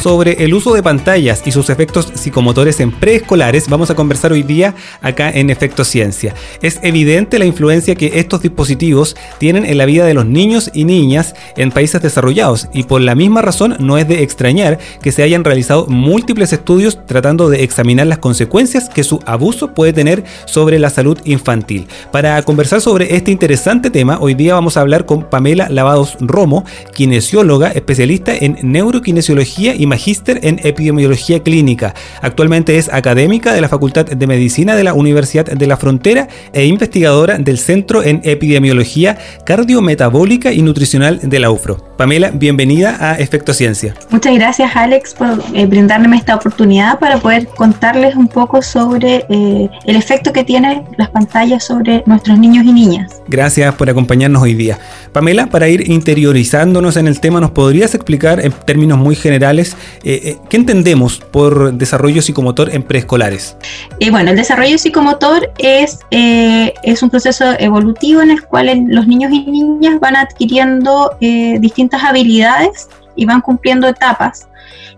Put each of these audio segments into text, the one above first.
sobre el uso de pantallas y sus efectos psicomotores en preescolares vamos a conversar hoy día acá en Efecto Ciencia. Es evidente la influencia que estos dispositivos tienen en la vida de los niños y niñas en países desarrollados y por la misma razón no es de extrañar que se hayan realizado múltiples estudios tratando de examinar las consecuencias que su abuso puede tener sobre la salud infantil. Para conversar sobre este interesante tema, hoy día vamos a hablar con Pamela Lavados Romo, kinesióloga especialista en neurokinesiología y magíster en epidemiología clínica. Actualmente es académica de la Facultad de Medicina de la Universidad de la Frontera e investigadora del Centro en Epidemiología Cardiometabólica y Nutricional de la UFRO. Pamela, bienvenida a Efecto Ciencia. Muchas gracias Alex por eh, brindarme esta oportunidad para poder contarles un poco sobre eh, el efecto que tienen las pantallas sobre nuestros niños y niñas. Gracias por acompañarnos hoy día. Pamela, para ir interiorizándonos en el tema, ¿nos podrías explicar en términos muy generales eh, eh, ¿qué entendemos por desarrollo psicomotor en preescolares? Eh, bueno, el desarrollo psicomotor es, es un proceso evolutivo en el cual los niños y niñas van adquiriendo distintas habilidades y van cumpliendo etapas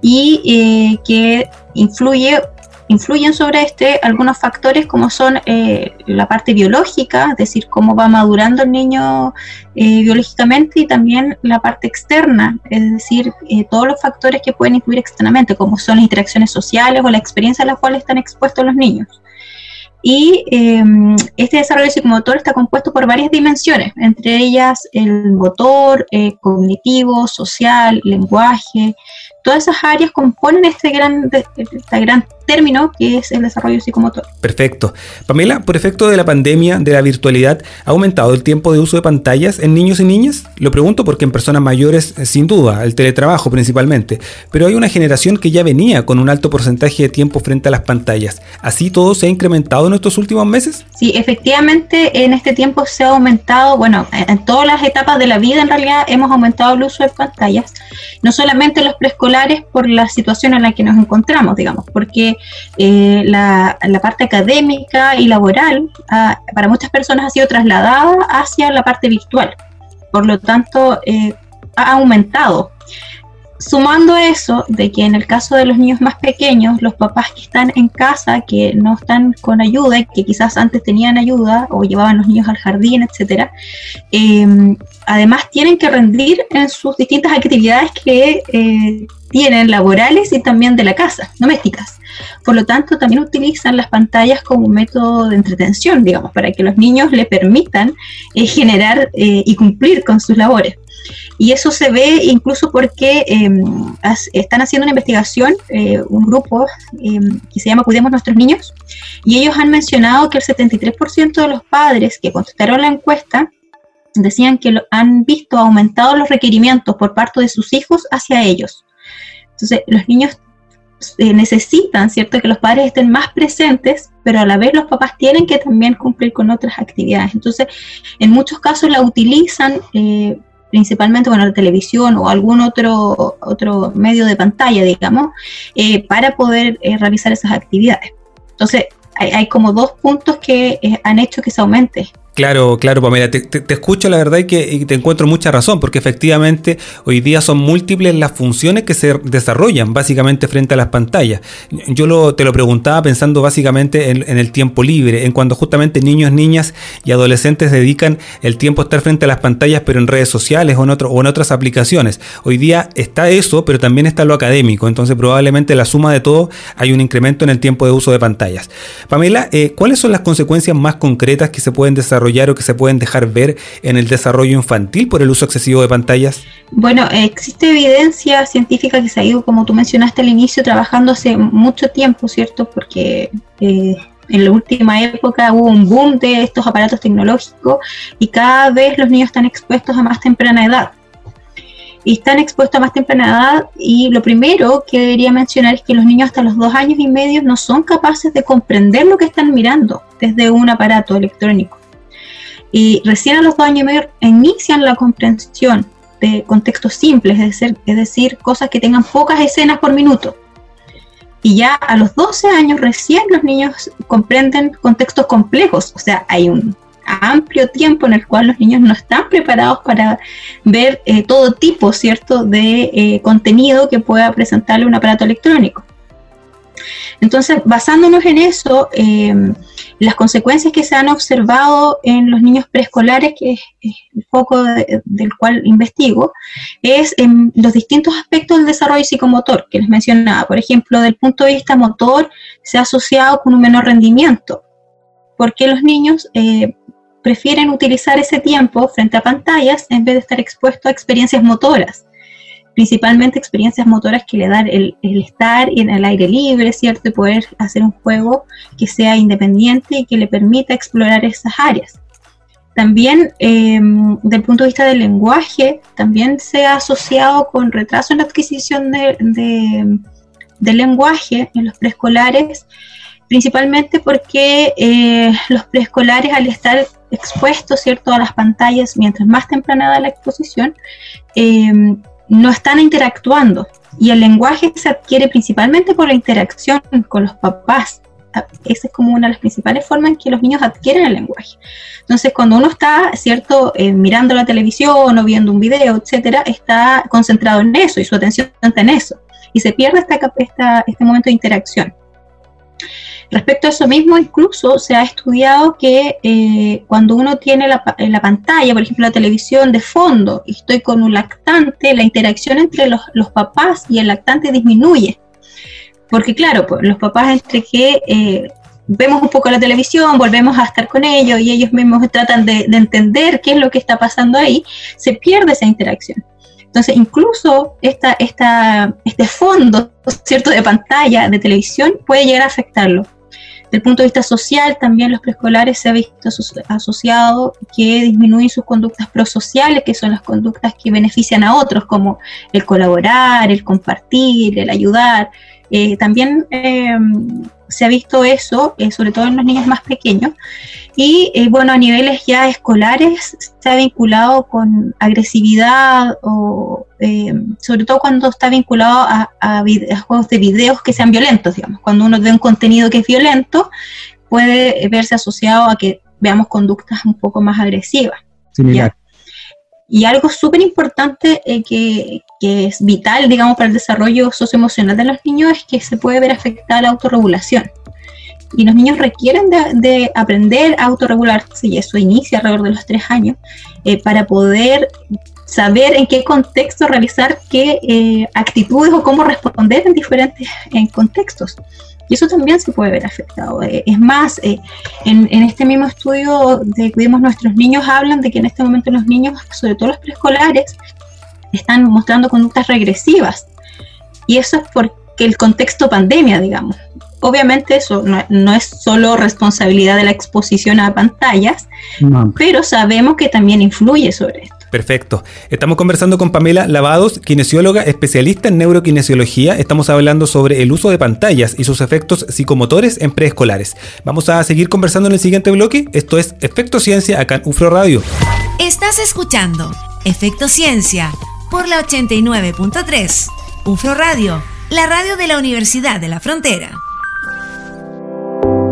y que influye influyen sobre este algunos factores como son eh, la parte biológica, es decir, cómo va madurando el niño eh, biológicamente y también la parte externa, es decir, eh, todos los factores que pueden influir externamente, como son las interacciones sociales o la experiencia a la cual están expuestos los niños. Y em, este desarrollo psicomotor está compuesto por varias dimensiones, entre ellas el motor, cognitivo, social, lenguaje, todas esas áreas componen este gran, este gran término que es el desarrollo psicomotor. Perfecto. Pamela, por efecto de la pandemia, de la virtualidad, ¿ha aumentado el tiempo de uso de pantallas en niños y niñas? Lo pregunto porque en personas mayores, eh, sin duda, el teletrabajo principalmente, pero hay una generación que ya venía con un alto porcentaje de tiempo frente a las pantallas. ¿Así todo se ha incrementado en estos últimos meses? Sí, efectivamente, en este tiempo se ha aumentado, bueno, en todas las etapas de la vida en realidad hemos aumentado el uso de pantallas, no solamente los preescolares, por la situación en la que nos encontramos, digamos, porque eh, la, parte académica y laboral ah, para muchas personas ha sido trasladada hacia la parte virtual. Por lo tanto, eh, ha aumentado. Sumando eso, de que en el caso de los niños más pequeños, los papás que están en casa, que no están con ayuda, que quizás antes tenían ayuda o llevaban los niños al jardín, etcétera, eh, además tienen que rendir en sus distintas actividades que eh, tienen laborales y también de la casa, domésticas. Por lo tanto, también utilizan las pantallas como un método de entretención, digamos, para que los niños le permitan eh, generar eh, y cumplir con sus labores. Y eso se ve incluso porque em, están haciendo una investigación, un grupo em, que se llama Cuidemos Nuestros Niños, y ellos han mencionado que el 73% de los padres que contestaron la encuesta decían que han visto aumentados los requerimientos por parte de sus hijos hacia ellos. Entonces, los niños eh, necesitan, ¿cierto?, que los padres estén más presentes, pero a la vez los papás tienen que también cumplir con otras actividades. Entonces, en muchos casos la utilizan eh, principalmente, bueno, la televisión o algún otro, otro medio de pantalla, digamos, eh, para poder realizar esas actividades. Entonces, hay, hay, como dos puntos que han hecho que se aumente Claro, claro, Pamela, te, te, escucho la verdad y que te encuentro mucha razón, porque efectivamente hoy día son múltiples las funciones que se desarrollan básicamente frente a las pantallas. Yo lo, te lo preguntaba pensando básicamente en, el tiempo libre, en cuando justamente niños, niñas y adolescentes dedican el tiempo a estar frente a las pantallas, pero en redes sociales o en, otro, o en otras aplicaciones. Hoy día está eso, pero también está lo académico, entonces probablemente la suma de todo hay un incremento en el tiempo de uso de pantallas. Pamela, eh, ¿cuáles son las consecuencias más concretas que se pueden desarrollar? O que se pueden dejar ver en el desarrollo infantil por el uso excesivo de pantallas? Bueno, existe evidencia científica que se ha ido, como tú mencionaste al inicio, trabajando hace mucho tiempo, ¿cierto? Porque eh, en la última época hubo un boom de estos aparatos tecnológicos y cada vez los niños están expuestos a más temprana edad y están expuestos a más temprana edad y lo primero que debería mencionar es que los niños hasta los dos años y medio no son capaces de comprender lo que están mirando desde un aparato electrónico. Y recién a los dos años y medio inician la comprensión de contextos simples, es decir, es decir, cosas que tengan pocas escenas por minuto. Y ya a los 12 años recién los niños comprenden contextos complejos, o sea, hay un amplio tiempo en el cual los niños no están preparados para ver eh, todo tipo, ¿cierto?, de eh, contenido que pueda presentarle un aparato electrónico. Entonces, basándonos en eso, em, las consecuencias que se han observado en los niños preescolares, que es, el foco del cual investigo, es en los distintos aspectos del desarrollo psicomotor que les mencionaba. Por ejemplo, del punto de vista motor, se ha asociado con un menor rendimiento, porque los niños eh, prefieren utilizar ese tiempo frente a pantallas en vez de estar expuestos a experiencias motoras principalmente experiencias motoras que le dan el, estar en el aire libre, ¿cierto? Y poder hacer un juego que sea independiente y que le permita explorar esas áreas. También, em, del punto de vista del lenguaje, también se ha asociado con retraso en la adquisición de, del lenguaje en los preescolares, principalmente porque eh, los preescolares al estar expuestos ¿cierto? a las pantallas mientras más temprana la exposición, eh, no están interactuando y el lenguaje se adquiere principalmente por la interacción con los papás. Ah, esa es como una de las principales formas en que los niños adquieren el lenguaje. Entonces, cuando uno está, ¿cierto?, eh, mirando la televisión o viendo un video, etcétera, está concentrado en eso y su atención está en eso. Y se pierde esta, este momento de interacción. Respecto a eso mismo, incluso se ha estudiado que eh, cuando uno tiene la, la, pantalla, por ejemplo la televisión de fondo, y estoy con un lactante, la interacción entre los, papás y el lactante disminuye. Porque claro, pues, los papás entre que eh, vemos un poco la televisión, volvemos a estar con ellos y ellos mismos tratan de, de entender qué es lo que está pasando ahí, se pierde esa interacción. Entonces, incluso esta, esta, este fondo, ¿cierto?, de pantalla, de televisión, puede llegar a afectarlo. Desde el punto de vista social, también los preescolares se ha visto asociado que disminuyen sus conductas prosociales, que son las conductas que benefician a otros, como el colaborar, el compartir, el ayudar. Eh, también em, se ha visto eso, eh, sobre todo en los niños más pequeños. Y eh, bueno, a niveles ya escolares se ha vinculado con agresividad o eh, sobre todo cuando está vinculado a, juegos de videos que sean violentos, digamos. Cuando uno ve un contenido que es violento, puede verse asociado a que veamos conductas un poco más agresivas. Y algo súper importante que, que es vital, digamos, para el desarrollo socioemocional de los niños es que se puede ver afectada la autorregulación. Y los niños requieren de, aprender a autorregularse, y eso inicia alrededor de los tres años, eh, para poder saber en qué contexto realizar qué eh, actitudes o cómo responder en diferentes en contextos. Y eso también se puede ver afectado. Eh, es más, en, en, este mismo estudio de Cuidemos Nuestros Niños hablan de que en este momento los niños, sobre todo los preescolares, están mostrando conductas regresivas. Y eso es porque el contexto pandemia, digamos. Obviamente eso no, es solo responsabilidad de la exposición a pantallas, pero sabemos que también influye sobre esto. Perfecto. Estamos conversando con Pamela Lavados, kinesióloga especialista en neurokinesiología. Estamos hablando sobre el uso de pantallas y sus efectos psicomotores en preescolares. Vamos a seguir conversando en el siguiente bloque. Esto es Efecto Ciencia acá en UFRO Radio. Estás escuchando Efecto Ciencia por la 89.3. UFRO Radio, la radio de la Universidad de la Frontera.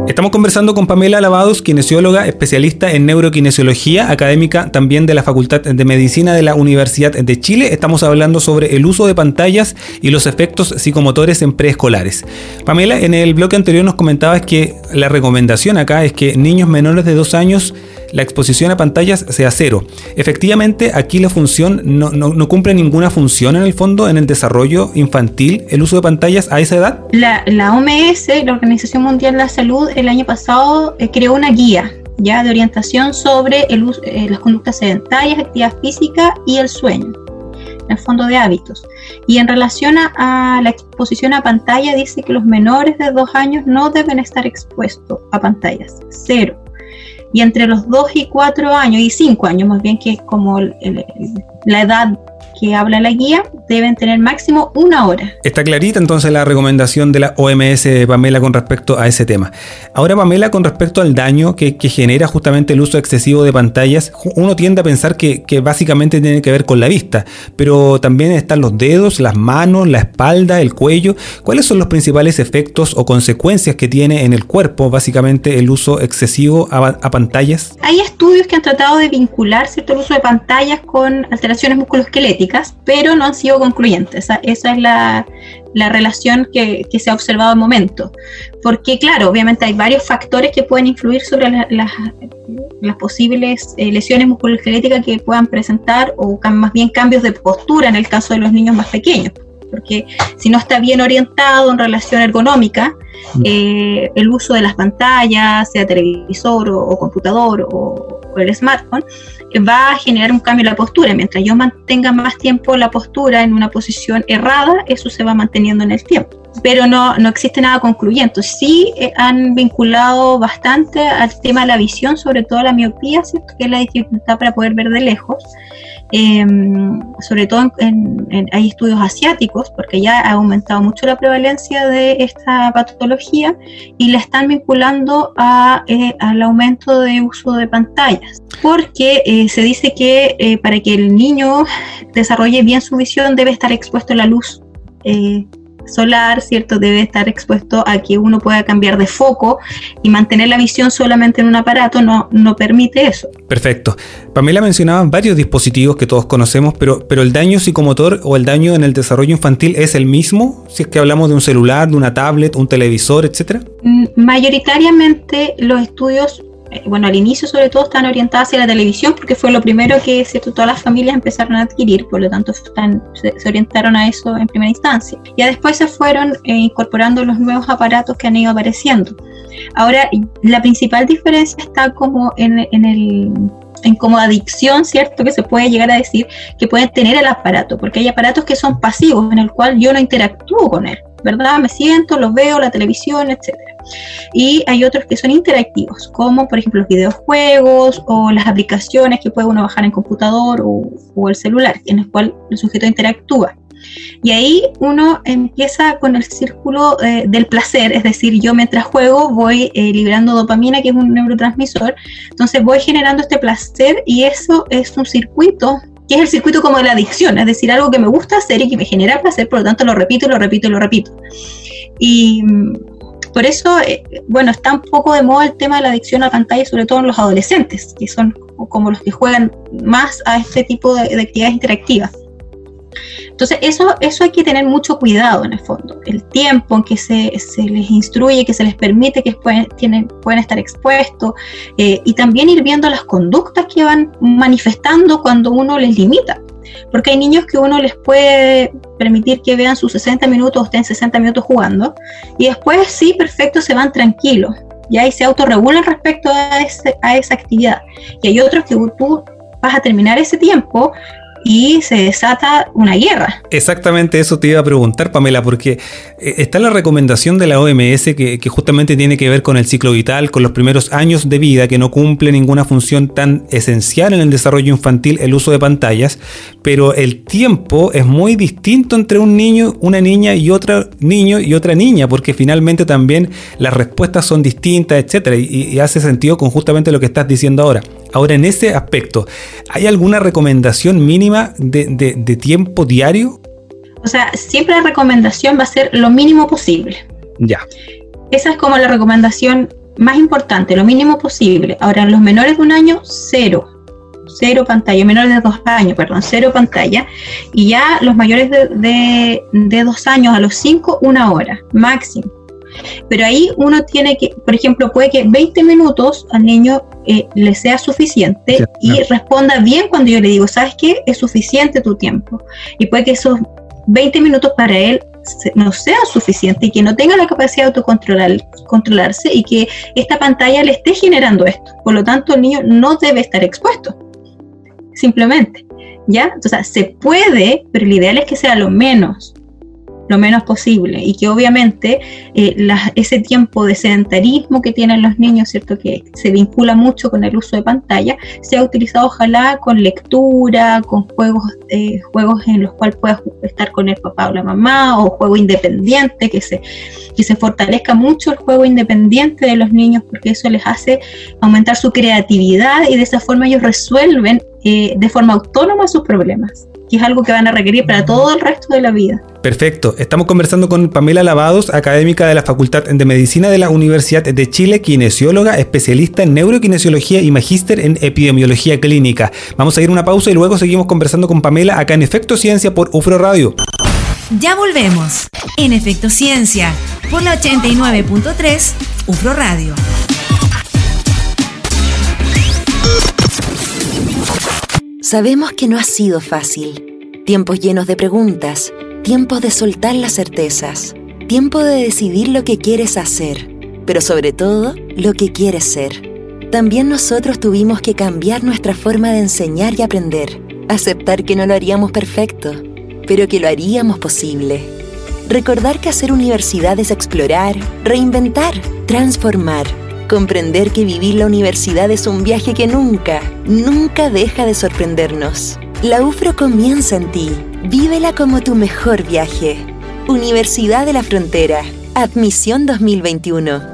Estamos conversando con Pamela Lavados, kinesióloga, especialista en neurokinesiología, académica también de la Facultad de Medicina de la Universidad de Chile. Estamos hablando sobre el uso de pantallas y los efectos psicomotores en preescolares. Pamela, en el bloque anterior nos comentabas que la recomendación acá es que niños menores de dos años la exposición a pantallas sea cero. Efectivamente, aquí la función no, cumple ninguna función en el fondo en el desarrollo infantil, el uso de pantallas a esa edad. La, OMS, la Organización Mundial de la Salud, el año pasado eh, creó una guía ya de orientación sobre eh, las conductas sedentarias, actividad física y el sueño en el fondo de hábitos. Y en relación a, la exposición a pantalla, dice que los menores de dos años no deben estar expuestos a pantallas, cero y entre los 2 y 4 años, y 5 años más bien, que es como la edad que habla la guía, deben tener máximo una hora. Está clarita entonces la recomendación de la OMS, Pamela, con respecto a ese tema. Ahora, Pamela, con respecto al daño que, genera justamente el uso excesivo de pantallas, uno tiende a pensar que, que, básicamente tiene que ver con la vista, pero también están los dedos, las manos, la espalda, el cuello. ¿Cuáles son los principales efectos o consecuencias que tiene en el cuerpo, básicamente, el uso excesivo a, pantallas? Hay estudios que han tratado de vincular cierto el uso de pantallas con alteraciones musculoesqueléticas, pero no han sido concluyentes. Esa, es la, relación que, se ha observado al momento. Porque, claro, obviamente hay varios factores que pueden influir sobre las posibles eh, lesiones musculoesqueléticas que puedan presentar o más bien cambios de postura en el caso de los niños más pequeños porque si no está bien orientado en relación ergonómica, mm. eh, el uso de las pantallas, sea televisor o, computador o, el smartphone, va a generar un cambio en la postura. Mientras yo mantenga más tiempo la postura en una posición errada, eso se va manteniendo en el tiempo. Pero no, no existe nada concluyente. Sí eh, han vinculado bastante al tema de la visión, sobre todo la miopía, que es la dificultad para poder ver de lejos. Em, sobre todo hay estudios asiáticos, porque ya ha aumentado mucho la prevalencia de esta patología y la están vinculando a, eh, al aumento de uso de pantallas, porque eh, se dice que eh, para que el niño desarrolle bien su visión debe estar expuesto a la luz solar, ¿cierto? Debe estar expuesto a que uno pueda cambiar de foco y mantener la visión solamente en un aparato no, no permite eso. Perfecto. Pamela mencionaba varios dispositivos que todos conocemos, pero, pero el daño psicomotor o el daño en el desarrollo infantil es el mismo, si es que hablamos de un celular, de una tablet, un televisor, etcétera. Mm, mayoritariamente los estudios bueno, al inicio sobre todo están orientadas hacia la televisión porque fue lo primero que ¿cierto? todas las familias empezaron a adquirir, por lo tanto se, orientaron a eso en primera instancia. Ya después se fueron eh, incorporando los nuevos aparatos que han ido apareciendo. Ahora, la principal diferencia está como en, en el en como adicción, ¿cierto? Que se puede llegar a decir que pueden tener el aparato, porque hay aparatos que son pasivos, en el cual yo no interactúo con él. ¿Verdad? Me siento, los veo, la televisión, etc. Y hay otros que son interactivos, como por ejemplo los videojuegos o las aplicaciones que puede uno bajar en computador o, el celular, en el cual el sujeto interactúa. Y ahí uno empieza con el círculo eh, del placer, es decir, yo mientras juego voy eh, liberando dopamina, que es un neurotransmisor, entonces voy generando este placer y eso es un circuito que es el circuito como de la adicción, es decir, algo que me gusta hacer y que me genera placer, por lo tanto lo repito, lo repito y lo repito. Y mm, por eso, eh, bueno, está un poco de moda el tema de la adicción a pantalla, sobre todo en los adolescentes, que son como los que juegan más a este tipo de actividades interactivas. Entonces, eso, eso hay que tener mucho cuidado en el fondo. El tiempo en que se, les instruye, que se les permite que pueden, tienen, pueden estar expuestos eh, y también ir viendo las conductas que van manifestando cuando uno les limita. Porque hay niños que uno les puede permitir que vean sus 60 minutos o estén 60 minutos jugando y después sí, perfecto, se van tranquilos. Y ahí se autorregulan respecto a, a esa actividad. Y hay otros que tú vas a terminar ese tiempo y se desata una guerra. Exactamente eso te iba a preguntar, Pamela, porque eh, está la recomendación de la OMS que, justamente tiene que ver con el ciclo vital, con los primeros años de vida, que no cumple ninguna función tan esencial en el desarrollo infantil el uso de pantallas, pero el tiempo es muy distinto entre un niño, una niña y otro niño y otra niña, porque finalmente también las respuestas son distintas, etcétera, y, y hace sentido con justamente lo que estás diciendo ahora. Ahora, en ese aspecto, ¿hay alguna recomendación mínima de, tiempo diario? O sea, siempre la recomendación va a ser lo mínimo posible. Ya. Esa es como la recomendación más importante, lo mínimo posible. Ahora, los menores de un año, cero. Cero pantalla, menores de dos años, perdón, cero pantalla. Y ya los mayores de, de dos años a los cinco, una hora, máximo. Pero ahí uno tiene que, por ejemplo, puede que 20 minutos al niño eh, le sea suficiente y responda bien cuando yo le digo, ¿sabes qué? Es suficiente tu tiempo. Y puede que esos 20 minutos para él no sea suficiente y que no tenga la capacidad de autocontrolarse y que esta pantalla le esté generando esto. Por lo tanto, el niño no debe estar expuesto. Simplemente. ¿Ya? Entonces, se puede, pero lo ideal es que sea lo menos lo menos posible y que obviamente eh, ese tiempo de sedentarismo que tienen los niños, ¿cierto? que se vincula mucho con el uso de pantalla, sea utilizado ojalá con lectura, con juegos, eh, juegos en los cuales puedas estar con el papá o la mamá o juego independiente, que se, que se fortalezca mucho el juego independiente de los niños porque eso les hace aumentar su creatividad y de esa forma ellos resuelven eh, de forma autónoma sus problemas que es algo que van a requerir para todo el resto de la vida. Perfecto. Estamos conversando con Pamela Lavados, académica de la Facultad de Medicina de la Universidad de Chile, kinesióloga, especialista en neurokinesiología y magíster en epidemiología clínica. Vamos a ir a una pausa y luego seguimos conversando con Pamela acá en Efecto Ciencia por UFRO Radio. Ya volvemos. En Efecto Ciencia por la 89.3 UFRO Radio. Sabemos que no ha sido fácil. Tiempos llenos de preguntas, tiempos de soltar las certezas, tiempo de decidir lo que quieres hacer, pero sobre todo lo que quieres ser. También nosotros tuvimos que cambiar nuestra forma de enseñar y aprender, aceptar que no lo haríamos perfecto, pero que lo haríamos posible. Recordar que hacer universidad es explorar, reinventar, transformar comprender que vivir la universidad es un viaje que nunca, nunca deja de sorprendernos. La UFRO comienza en ti. Vívela como tu mejor viaje. Universidad de la Frontera. Admisión 2021.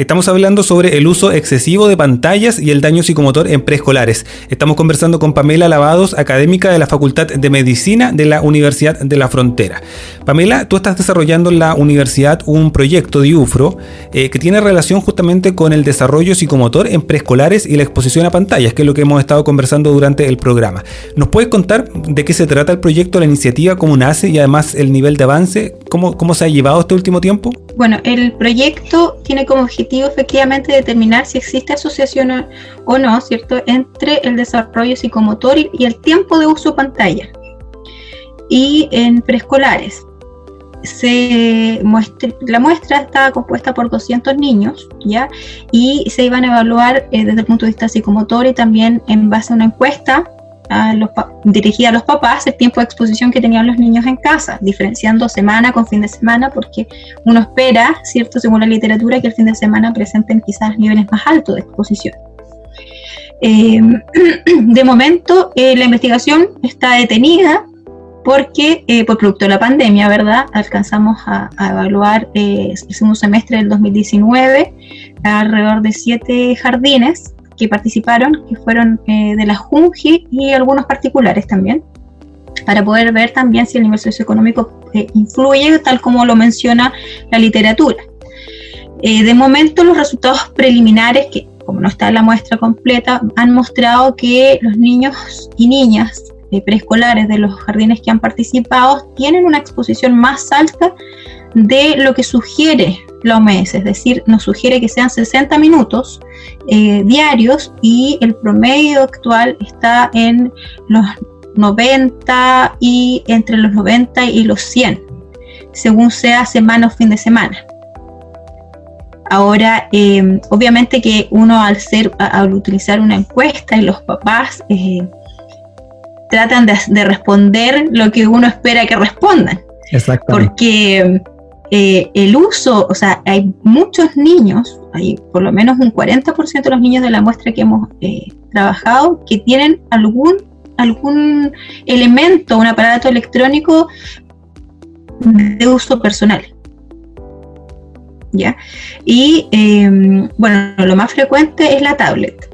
Estamos hablando sobre el uso excesivo de pantallas y el daño psicomotor en preescolares. Estamos conversando con Pamela Lavados, académica de la Facultad de Medicina de la Universidad de la Frontera. Pamela, tú estás desarrollando en la universidad un proyecto de UFRO eh, que tiene relación justamente con el desarrollo psicomotor en preescolares y la exposición a pantallas, que es lo que hemos estado conversando durante el programa. ¿Nos puedes contar de qué se trata el proyecto, la iniciativa, cómo nace y además el nivel de avance? ¿Cómo, cómo se ha llevado este último tiempo? Bueno, el proyecto tiene como objetivo efectivamente determinar si existe asociación o no, ¿cierto?, entre el desarrollo psicomotor y el tiempo de uso pantalla. Y en preescolares, se la muestra está compuesta por 200 niños, ¿ya? Y se iban a evaluar eh, desde el punto de vista psicomotor y también en base a una encuesta dirigida a los papás el tiempo de exposición que tenían los niños en casa, diferenciando semana con fin de semana, porque uno espera, ¿cierto?, según la literatura, que el fin de semana presenten quizás niveles más altos de exposición. Em, de momento, eh, la investigación está detenida porque, eh, por producto de la pandemia, ¿verdad? Alcanzamos a, evaluar eh, el segundo semestre del 2019 alrededor de siete jardines que participaron, que fueron eh, de la JUNGI y algunos particulares también, para poder ver también si el nivel socioeconómico eh, influye, tal como lo menciona la literatura. Eh, de momento, los resultados preliminares, que como no está la muestra completa, han mostrado que los niños y niñas preescolares de los jardines que han participado tienen una exposición más alta de lo que sugiere la OMS, es decir, nos sugiere que sean 60 minutos eh, diarios y el promedio actual está en los 90 y entre los 90 y los 100, según sea semana o fin de semana. Ahora, em, obviamente que uno al, ser, al utilizar una encuesta y los papás eh, tratan de, de, responder lo que uno espera que respondan. Porque eh, el uso, o sea, hay muchos niños, hay por lo menos un 40% de los niños de la muestra que hemos eh, trabajado que tienen algún, algún elemento, un aparato electrónico de uso personal. ¿Ya? Y em, bueno, lo más frecuente es la tablet.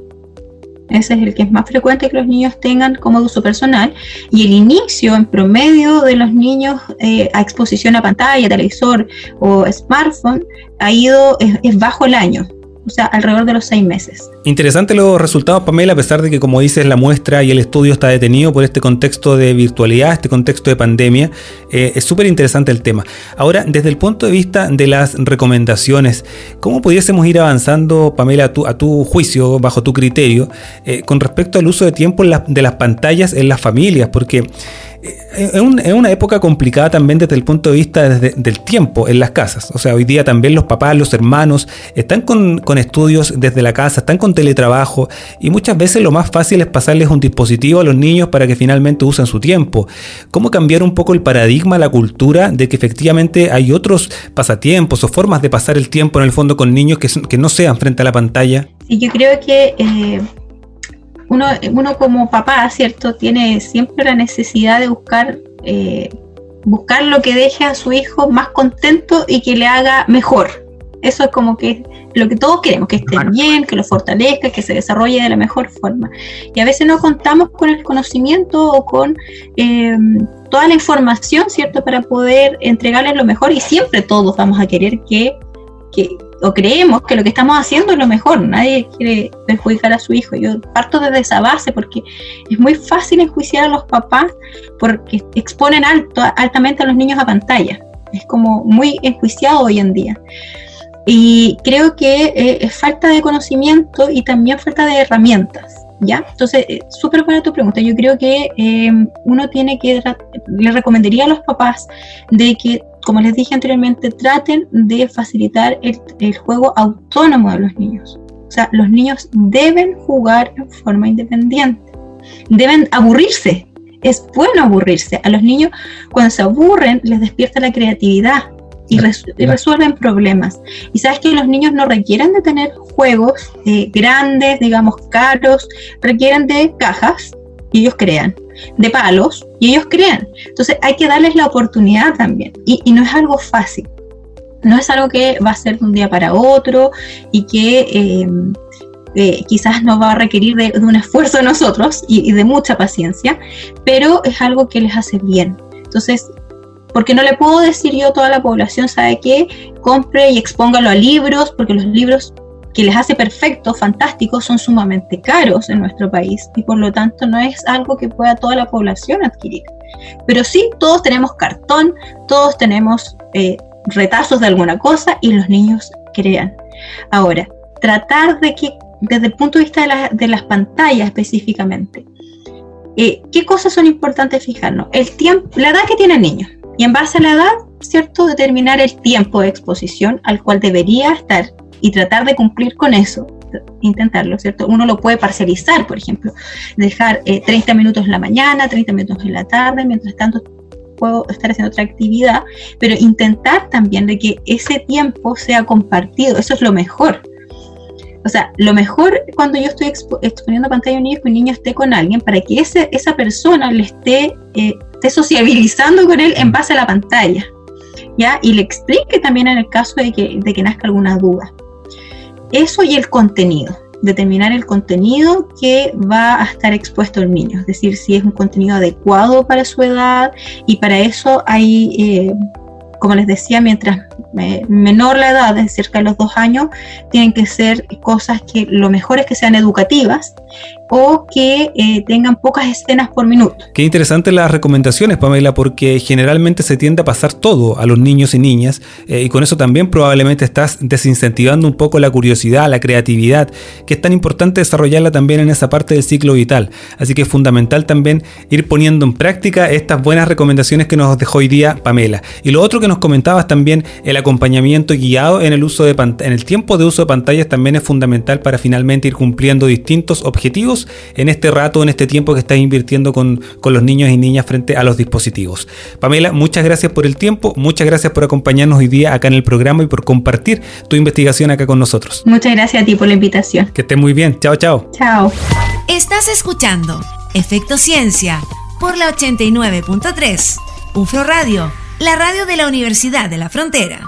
Ese es el que es más frecuente que los niños tengan como uso personal. Y el inicio en promedio de los niños eh, a exposición a pantalla, televisor o smartphone ha ido, es bajo el año o sea, alrededor de los seis meses. Interesante los resultados, Pamela, a pesar de que, como dices, la muestra y el estudio está detenido por este contexto de virtualidad, este contexto de pandemia. Eh, es súper interesante el tema. Ahora, desde el punto de vista de las recomendaciones, ¿cómo pudiésemos ir avanzando, Pamela, a tu, a tu juicio, bajo tu criterio, eh, con respecto al uso de tiempo de las pantallas en las familias? Porque es, una época complicada también desde el punto de vista del tiempo en las casas. O sea, hoy día también los papás, los hermanos están con, estudios desde la casa, están con teletrabajo y muchas veces lo más fácil es pasarles un dispositivo a los niños para que finalmente usen su tiempo. ¿Cómo cambiar un poco el paradigma, la cultura de que efectivamente hay otros pasatiempos o formas de pasar el tiempo en el fondo con niños que, que no sean frente a la pantalla? Yo creo que... Eh, uno, uno como papá, ¿cierto? Tiene siempre la necesidad de buscar, eh, buscar lo que deje a su hijo más contento y que le haga mejor. Eso es como que lo que todos queremos, que esté bien, que lo fortalezca, que se desarrolle de la mejor forma. Y a veces no contamos con el conocimiento o con eh, toda la información, ¿cierto? Para poder entregarles lo mejor y siempre todos vamos a querer que, que, o creemos que lo que estamos haciendo es lo mejor, nadie quiere perjudicar a su hijo. Yo parto desde esa base porque es muy fácil enjuiciar a los papás porque exponen alto, altamente a los niños a pantalla. Es como muy enjuiciado hoy en día. Y creo que eh, es falta de conocimiento y también falta de herramientas. ¿Ya? Entonces, eh, súper buena tu pregunta. Yo creo que eh, uno tiene que, le recomendaría a los papás de que como les dije anteriormente, traten de facilitar el, juego autónomo de los niños. O sea, los niños deben jugar en forma independiente, deben aburrirse. Es bueno aburrirse. A los niños, cuando se aburren, les despierta la creatividad y, resuelven problemas. Y sabes que los niños no requieren de tener juegos eh, grandes, digamos, caros, requieren de cajas y ellos crean de palos y ellos crean. Entonces hay que darles la oportunidad también. Y, no es algo fácil. No es algo que va a ser de un día para otro y que eh, eh, quizás nos va a requerir de, un esfuerzo de nosotros y, de mucha paciencia, pero es algo que les hace bien. Entonces, porque no le puedo decir yo a toda la población, ¿sabe qué? Compre y expóngalo a libros, porque los libros que les hace perfectos, fantásticos, son sumamente caros en nuestro país y por lo tanto no es algo que pueda toda la población adquirir. Pero sí, todos tenemos cartón, todos tenemos eh, retazos de alguna cosa y los niños crean. Ahora, tratar de que, desde el punto de vista de, las pantallas específicamente, eh, ¿qué cosas son importantes fijarnos? El tiempo, la edad que tiene el niño. Y en base a la edad, ¿cierto? Determinar el tiempo de exposición al cual debería estar y tratar de cumplir con eso, intentarlo, ¿cierto? Uno lo puede parcializar, por ejemplo, dejar 30 eh, minutos en la mañana, 30 minutos en la tarde, mientras tanto puedo estar haciendo otra actividad, pero intentar también de que ese tiempo sea compartido, eso es lo mejor. O sea, lo mejor cuando yo estoy exponiendo pantalla a un niño es un niño esté con alguien para que ese, esa persona le esté, eh, esté sociabilizando con él en base a la pantalla. ¿Ya? Y le explique también en el caso de que, de que nazca alguna duda. Eso y el contenido, determinar el contenido que va a estar expuesto el niño, es decir, si es un contenido adecuado para su edad y para eso hay, eh, como les decía, mientras menor la edad, de cerca de los dos años, tienen que ser cosas que lo mejor es que sean educativas o que eh, tengan pocas escenas por minuto. Qué interesantes las recomendaciones, Pamela, porque generalmente se tiende a pasar todo a los niños y niñas eh, y con eso también probablemente estás desincentivando un poco la curiosidad, la creatividad, que es tan importante desarrollarla también en esa parte del ciclo vital. Así que es fundamental también ir poniendo en práctica estas buenas recomendaciones que nos dejó hoy día Pamela. Y lo otro que nos comentabas también, el acompañamiento guiado en el uso de en el tiempo de uso de pantallas también es fundamental para finalmente ir cumpliendo distintos objetivos en este rato, en este tiempo que estás invirtiendo con, con los niños y niñas frente a los dispositivos. Pamela, muchas gracias por el tiempo, muchas gracias por acompañarnos hoy día acá en el programa y por compartir tu investigación acá con nosotros. Muchas gracias a ti por la invitación. Que estés muy bien. Chao, chao. Chao. Estás escuchando Efecto Ciencia por la 89.3. UFRO Radio, la radio de la Universidad de la Frontera.